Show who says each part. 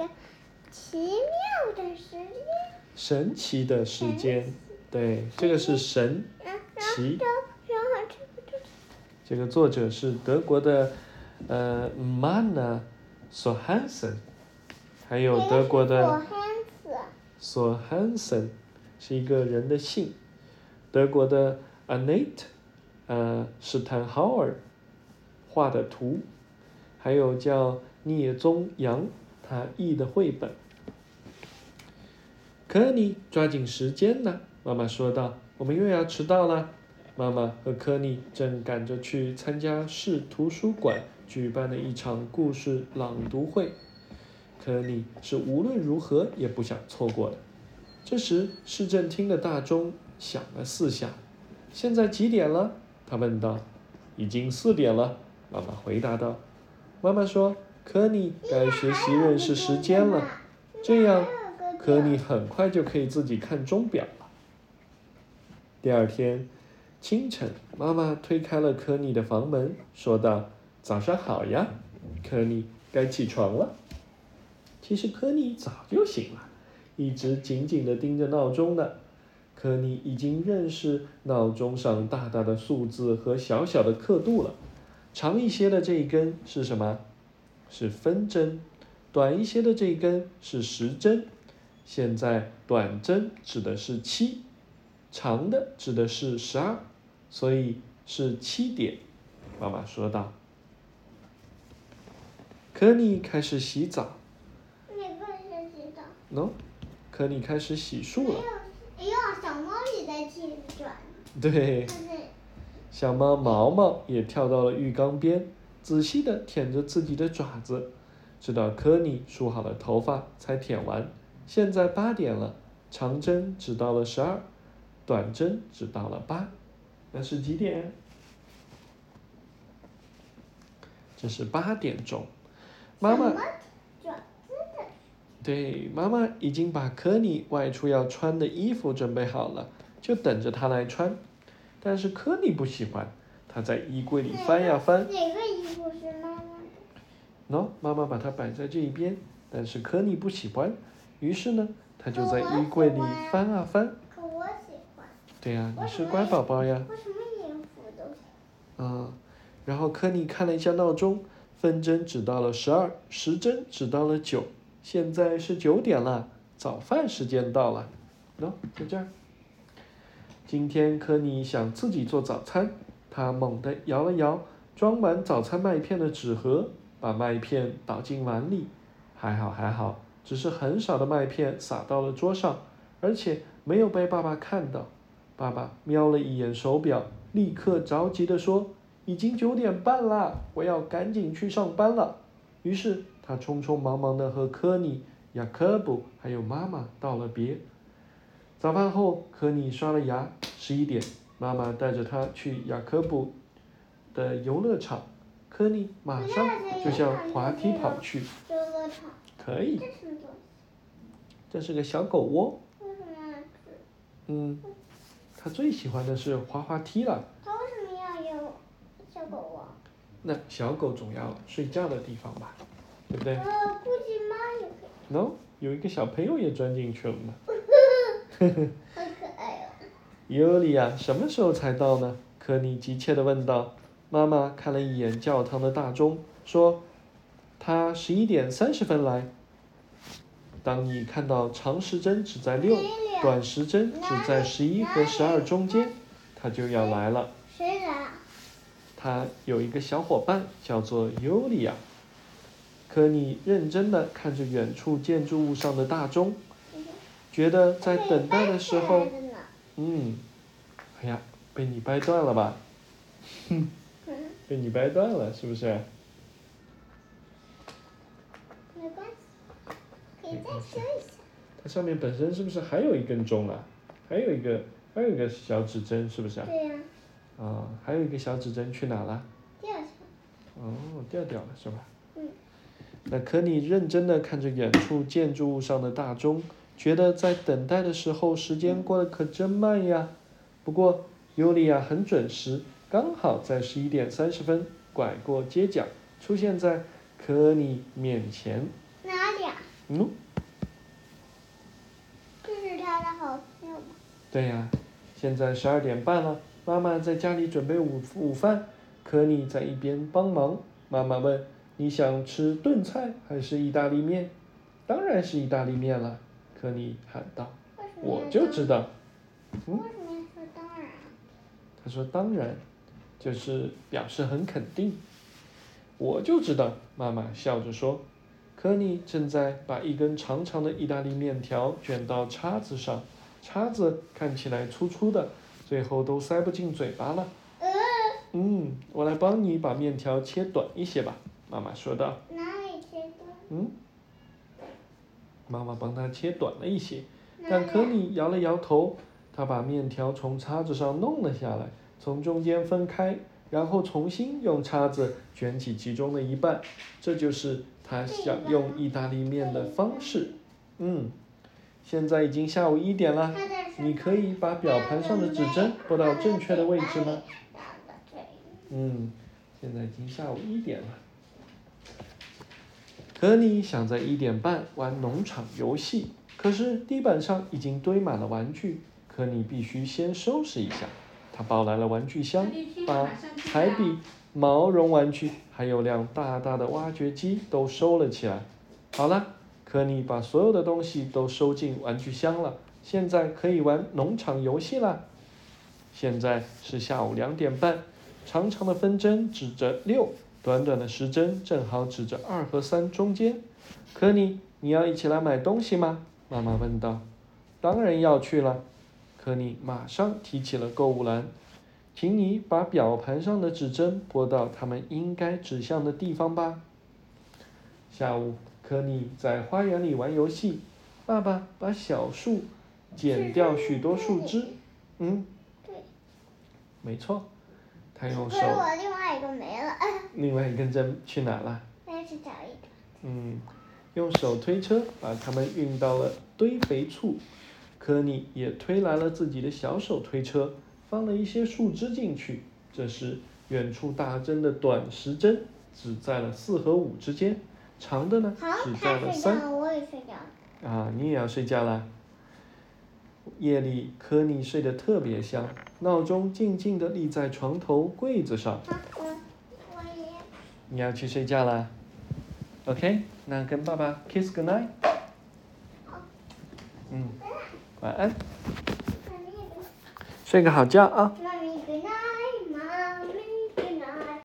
Speaker 1: 个奇妙的时间。
Speaker 2: 神奇的时间，对，这个是神奇。
Speaker 1: 这个
Speaker 2: 作者是德国的呃 Manna s o h a n s e n 还有德国的
Speaker 1: 我汉斯，
Speaker 2: 索汉森是一个人的姓，德国的 Annette，呃，史坦豪尔画的图，还有叫聂宗阳他译的绘本。科尼，抓紧时间呢！妈妈说道：“我们又要迟到了。”妈妈和科尼正赶着去参加市图书馆举办的一场故事朗读会。科尼是无论如何也不想错过的。这时，市政厅的大钟响了四下。现在几点了？他问道。已经四点了，妈妈回答道。妈妈说：“科尼该学习认识时间了，这样科尼很快就可以自己看钟表了。”第二天清晨，妈妈推开了科尼的房门，说道：“早上好呀，科尼，该起床了。”其实科尼早就醒了，一直紧紧地盯着闹钟呢。科尼已经认识闹钟上大大的数字和小小的刻度了。长一些的这一根是什么？是分针。短一些的这一根是时针。现在短针指的是七，长的指的是十二，所以是七点。妈妈说道。科尼开始洗澡。
Speaker 1: 哪个是洗澡？
Speaker 2: 喏、科尼开始洗漱了。
Speaker 1: 哎呦，小猫也在气转，
Speaker 2: 对，小猫毛毛也跳到了浴缸边，仔细地舔着自己的爪子，直到科尼梳好了头发才舔完。现在八点了，长针只到了十二，短针只到了八，那是几点？这是八点钟。妈妈对，妈妈已经把科尼外出要穿的衣服准备好了，就等着他来穿。但是科尼不喜欢，他在衣柜里翻呀翻。
Speaker 1: 的？
Speaker 2: 喏、妈妈把它摆在这一边，但是科尼不喜欢，于是呢，他就在衣柜里翻啊翻。
Speaker 1: 可我喜欢，
Speaker 2: 对呀、你是乖宝宝呀。
Speaker 1: 我什么衣服都喜欢。
Speaker 2: 啊，然后科尼看了一下闹钟，分针指到了十二，时针指到了九，现在是九点了，早饭时间到了。喏、在这儿。今天科尼想自己做早餐，他猛地摇了摇装满早餐麦片的纸盒，把麦片倒进碗里。还好还好，只是很少的麦片洒到了桌上，而且没有被爸爸看到。爸爸瞄了一眼手表，立刻着急地说：“已经九点半了，我要赶紧去上班了。”于是他匆匆忙忙地和科尼、雅科布还有妈妈道了别。早饭后，科尼刷了牙。十一点，妈妈带着他去雅科布的游乐场。科尼马上就向滑梯跑去。可以
Speaker 1: 这，是
Speaker 2: 个小狗窝。嗯，他最喜欢的是滑滑梯了。
Speaker 1: 它为什么要有小狗窝？
Speaker 2: 那小狗总要睡觉的地方吧，对不对
Speaker 1: 呃，估计妈也可以。
Speaker 2: ？No，有一个小朋友也钻进去了呢。
Speaker 1: 好可爱哦！
Speaker 2: 尤里亚什么时候才到呢？科尼急切地问道。妈妈看了一眼教堂的大钟，说：“他十一点三十分来。当你看到长时针只在六，短时针只在十一和十二中间，他就要来了。
Speaker 1: 谁来啊？
Speaker 2: 他有一个小伙伴叫做尤里亚。可你认真的看着远处建筑物上的大钟，觉得在等待的时候嗯，哎呀，被你掰断了吧？哼，
Speaker 1: 嗯，
Speaker 2: 被你掰断了，是不是？
Speaker 1: 没关系，可以再修一下。
Speaker 2: 它上面本身是不是还有一根钟啊？还有一个，还有一个小指针，是不是啊？
Speaker 1: 对呀、
Speaker 2: 啊，还有一个小指针去哪了？
Speaker 1: 掉下来。
Speaker 2: 哦，掉掉了是吧？
Speaker 1: 嗯。
Speaker 2: 那可你认真的看着远处建筑物上的大钟，觉得在等待的时候时间过得可真慢呀。不过尤利亚很准时，刚好在十一点三十分拐过街角，出现在科尼面前。
Speaker 1: 哪里啊？
Speaker 2: 嗯，
Speaker 1: 这是他的好朋友吗？
Speaker 2: 对呀，现在十二点半了，妈妈在家里准备午午饭，科尼在一边帮忙。妈妈问：“你想吃炖菜还是意大利面？”当然是意大利面了，科尼喊道。我就知道。
Speaker 1: 为什么要说当然啊？
Speaker 2: 他说：“当然，就是表示很肯定。”我就知道，妈妈笑着说。科尼正在把一根长长的意大利面条卷到叉子上，叉子看起来粗粗的，最后都塞不进嘴巴了。
Speaker 1: 呃，
Speaker 2: 嗯，我来帮你把面条切短一些吧，妈妈说道。
Speaker 1: 哪里切断？
Speaker 2: 嗯，妈妈帮他切短了一些，但科
Speaker 1: 里？
Speaker 2: 尼摇了摇头，他把面条从叉子上弄了下来，从中间分开，然后重新用叉子卷起其中的一半，这就是他想用意大利面的方式。嗯，现在已经下午一点了，你可以把表盘上的指针拨到正确的位置吗？？嗯，现在已经下午一点了。可你想在一点半玩农场游戏，可是地板上已经堆满了玩具，可你必须先收拾一下。他抱来了玩具箱，把彩笔、毛绒玩具，还有辆大大的挖掘机都收了起来。好了，科尼把所有的东西都收进玩具箱了，现在可以玩农场游戏啦。现在是下午两点半，长长的分针指着六，短短的时针正好指着二和三中间。科尼，你要一起来买东西吗？妈妈问道。当然要去了。可你马上提起了购物篮，请你把表盘上的指针拨到它们应该指向的地方吧。下午，科尼在花园里玩游戏，爸爸把小树剪掉许多树枝。嗯，
Speaker 1: 对，
Speaker 2: 没错，他用
Speaker 1: 可是
Speaker 2: 手，
Speaker 1: 我另外一个没了，
Speaker 2: 另外一根针去哪了？
Speaker 1: 去找一个。
Speaker 2: 嗯，用手推车把它们运到了堆肥处。科尼也推来了自己的小手推车，放了一些树枝进去。这时，远处大针的短时针只在了四和五之间，长的呢
Speaker 1: 好，
Speaker 2: 只在了三。
Speaker 1: 我也睡觉了。
Speaker 2: 啊，你也要睡觉啦。夜里，科尼睡得特别香，闹钟静静地立在床头柜子上。你要去睡觉啦？OK，那跟爸爸 kiss good night。晚安，睡个好觉啊。